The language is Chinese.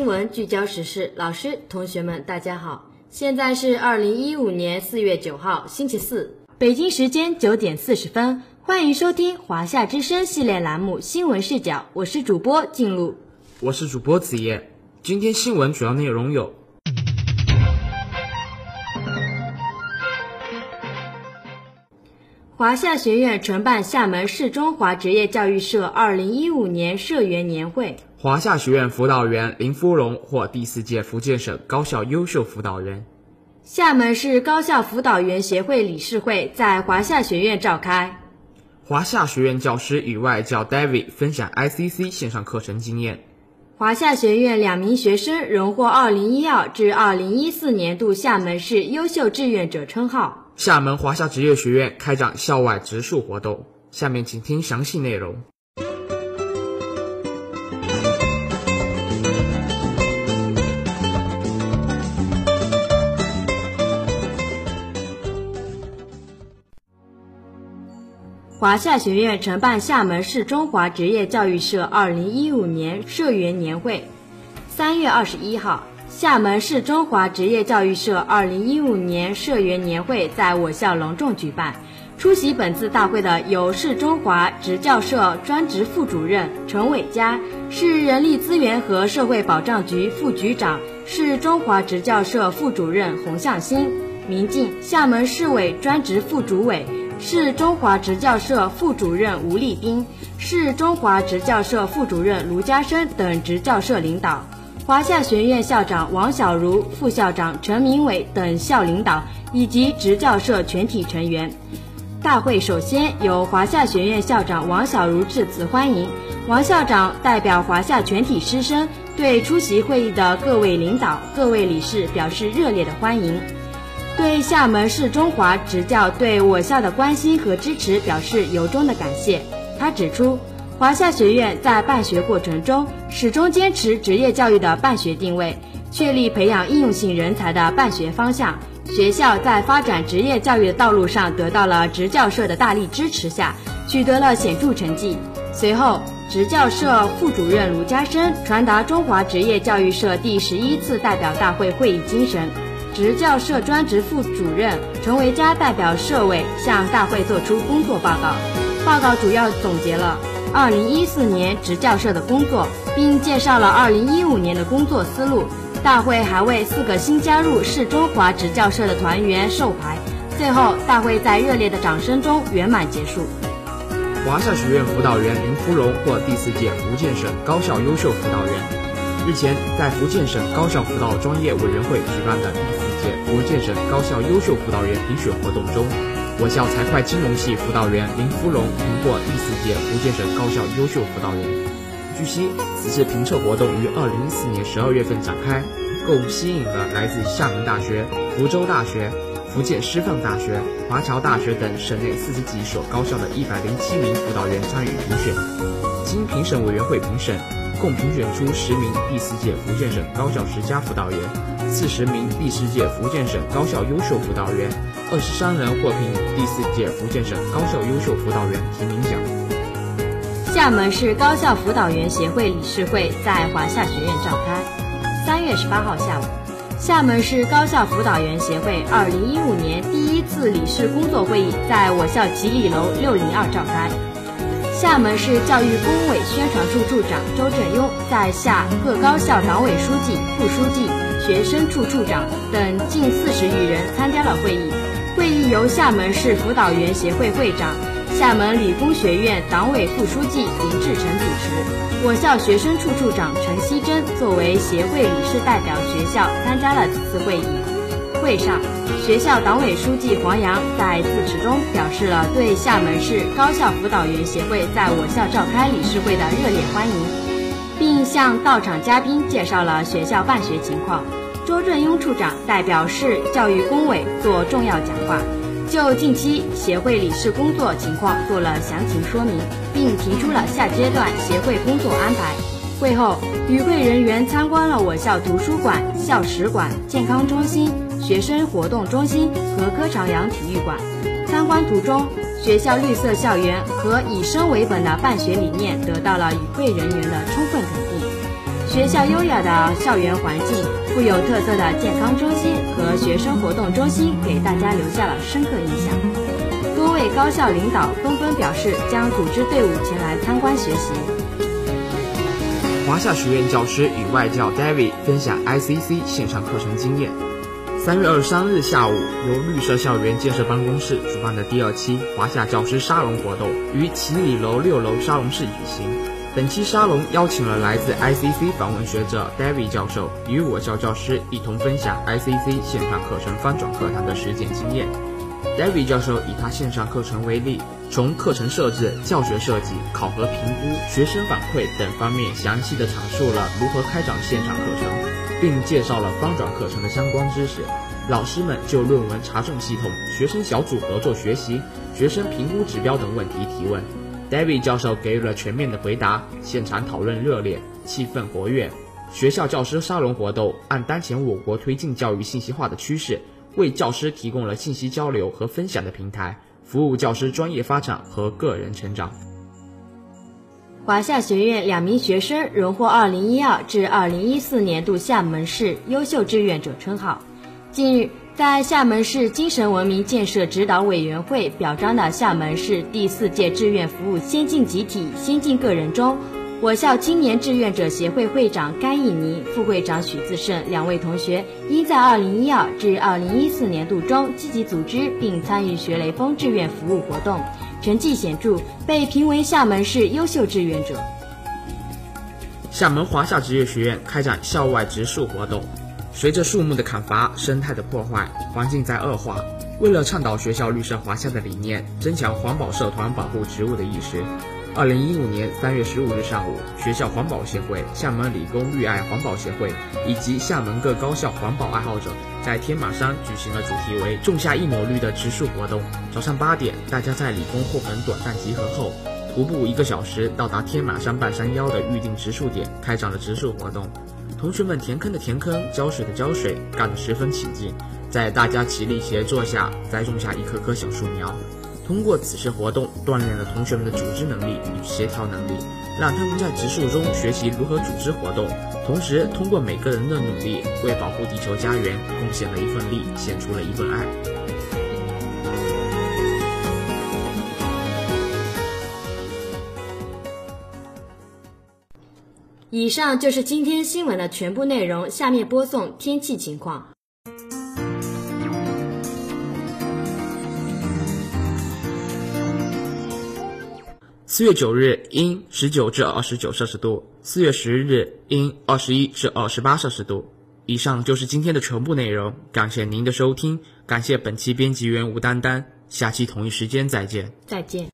新闻聚焦时事，老师、同学们，大家好！现在是二零一五年四月九号，星期四，北京时间九点四十分，欢迎收听华夏之声系列栏目《新闻视角》，我是主播静露，我是主播子夜。今天新闻主要内容有：华夏学院承办厦门市中华职业教育社二零一五年社员年会。华夏学院辅导员林芙蓉获第四届福建省高校优秀辅导员。厦门市高校辅导员协会理事会在华夏学院召开。华夏学院教师与外教 David 分享 ICC 线上课程经验。华夏学院两名学生荣获2012至2014年度厦门市优秀志愿者称号。厦门华夏职业学院开展校外植树活动，下面请听详细内容。华夏学院承办厦门市中华职业教育社二零一五年社员年会。三月二十一号，厦门市中华职业教育社二零一五年社员年会在我校隆重举办。出席本次大会的有市中华职教社专职副主任陈伟佳，市人力资源和社会保障局副局长，市中华职教社副主任洪向新，民进厦门市委专职副主委。市中华职教社副主任吴立斌，市中华职教社副主任卢家生等职教社领导，华夏学院校长王小如、副校长陈明伟等校领导以及职教社全体成员。大会首先由华夏学院校长王小如致辞欢迎，王校长代表华夏全体师生对出席会议的各位领导、各位理事表示热烈的欢迎。对厦门市中华职教对我校的关心和支持表示由衷的感谢。他指出，华夏学院在办学过程中始终坚持职业教育的办学定位，确立培养应用性人才的办学方向。学校在发展职业教育的道路上得到了职教社的大力支持下，取得了显著成绩。随后，职教社副主任卢家生传达中华职业教育社第十一次代表大会会议精神。职教社专职副主任陈维佳代表社委向大会作出工作报告。报告主要总结了2014年职教社的工作，并介绍了2015年的工作思路。大会还为四个新加入市中华职教社的团员授牌。最后，大会在热烈的掌声中圆满结束。华夏学院辅导员林芙蓉获第四届福建省高校优秀辅导员。日前，在福建省高校辅导专业委员会举办的第四届福建省高校优秀辅导员评选活动中，我校财会金融系辅导员林芙蓉荣获第四届福建省高校优秀辅导员。据悉，此次评测活动于二零一四年十二月份展开，共吸引了来自厦门大学、福州大学、福建师范大学、华侨大学等省内四十几所高校的一百零七名辅导员参与评选，经评审委员会评审。共评选出十名第四届福建省高校十佳辅导员，四十名第四届福建省高校优秀辅导员，二十三人获评第四届福建省高校优秀辅导员提名奖。厦门市高校辅导员协会理事会在华夏学院召开。三月十八号下午，厦门市高校辅导员协会二零一五年第一次理事工作会议在我校吉礼楼六零二召开。厦门市教育工委宣传处处长周振庸在下各高校党委书记、副书记、学生处处长等近四十余人参加了会议。会议由厦门市辅导员协会会长、厦门理工学院党委副书记林志成主持。我校学生处处长陈希珍作为协会理事代表学校参加了此次会议。会上，学校党委书记黄洋在致辞中表示了对厦门市高校辅导员协会在我校召开理事会的热烈欢迎，并向到场嘉宾介绍了学校办学情况。周振庸处长代表市教育工委作重要讲话，就近期协会理事工作情况做了详情说明，并提出了下阶段协会工作安排。会后，与会人员参观了我校图书馆、校史馆、健康中心。学生活动中心和柯朝阳体育馆。参观途中，学校绿色校园和以生为本的办学理念得到了与会人员的充分肯定。学校优雅的校园环境、富有特色的健康中心和学生活动中心，给大家留下了深刻印象。多位高校领导纷纷表示将组织队伍前来参观学习。华夏学院教师与外教 David 分享 ICC 线上课程经验。三月二十三日下午，由绿色校园建设办公室主办的第二期华夏教师沙龙活动于齐礼楼六楼沙龙室举行。本期沙龙邀请了来自 ICC 访问学者 David 教授，与我校教师一同分享 ICC 线上课程翻转课堂的实践经验。David 教授以他线上课程为例，从课程设置、教学设计、考核评估、学生反馈等方面，详细的阐述了如何开展线上课程。并介绍了翻转课程的相关知识。老师们就论文查重系统、学生小组合作学习、学生评估指标等问题提问。David 教授给予了全面的回答，现场讨论热烈，气氛活跃。学校教师沙龙活动按当前我国推进教育信息化的趋势，为教师提供了信息交流和分享的平台，服务教师专业发展和个人成长。华夏学院两名学生荣获2012至2014年度厦门市优秀志愿者称号。近日，在厦门市精神文明建设指导委员会表彰的厦门市第四届志愿服务先进集体、先进个人中，我校青年志愿者协会会长甘义宁、副会长许自胜两位同学，因在2012至2014年度中积极组织并参与学雷锋志愿服务活动。成绩显著，被评为厦门市优秀志愿者。厦门华夏职业学院开展校外植树活动。随着树木的砍伐、生态的破坏、环境在恶化，为了倡导学校绿色华夏的理念，增强环保社团保护植物的意识。二零一五年三月十五日上午，学校环保协会、厦门理工绿爱环保协会以及厦门各高校环保爱好者在天马山举行了主题为“种下一抹绿”的植树活动。早上八点，大家在理工后门短暂集合后，徒步一个小时到达天马山半山腰的预定植树点，开展了植树活动。同学们填坑的填坑，浇水的浇水，干得十分起劲。在大家齐力协作下，栽种下一棵棵小树苗。通过此次活动，锻炼了同学们的组织能力与协调能力，让他们在植树中学习如何组织活动，同时通过每个人的努力，为保护地球家园贡献了一份力，献出了一份爱。以上就是今天新闻的全部内容，下面播送天气情况。四月九日阴十九至二十九摄氏度，四月十日阴二十一至二十八摄氏度。以上就是今天的全部内容，感谢您的收听，感谢本期编辑员吴丹丹，下期同一时间再见。再见。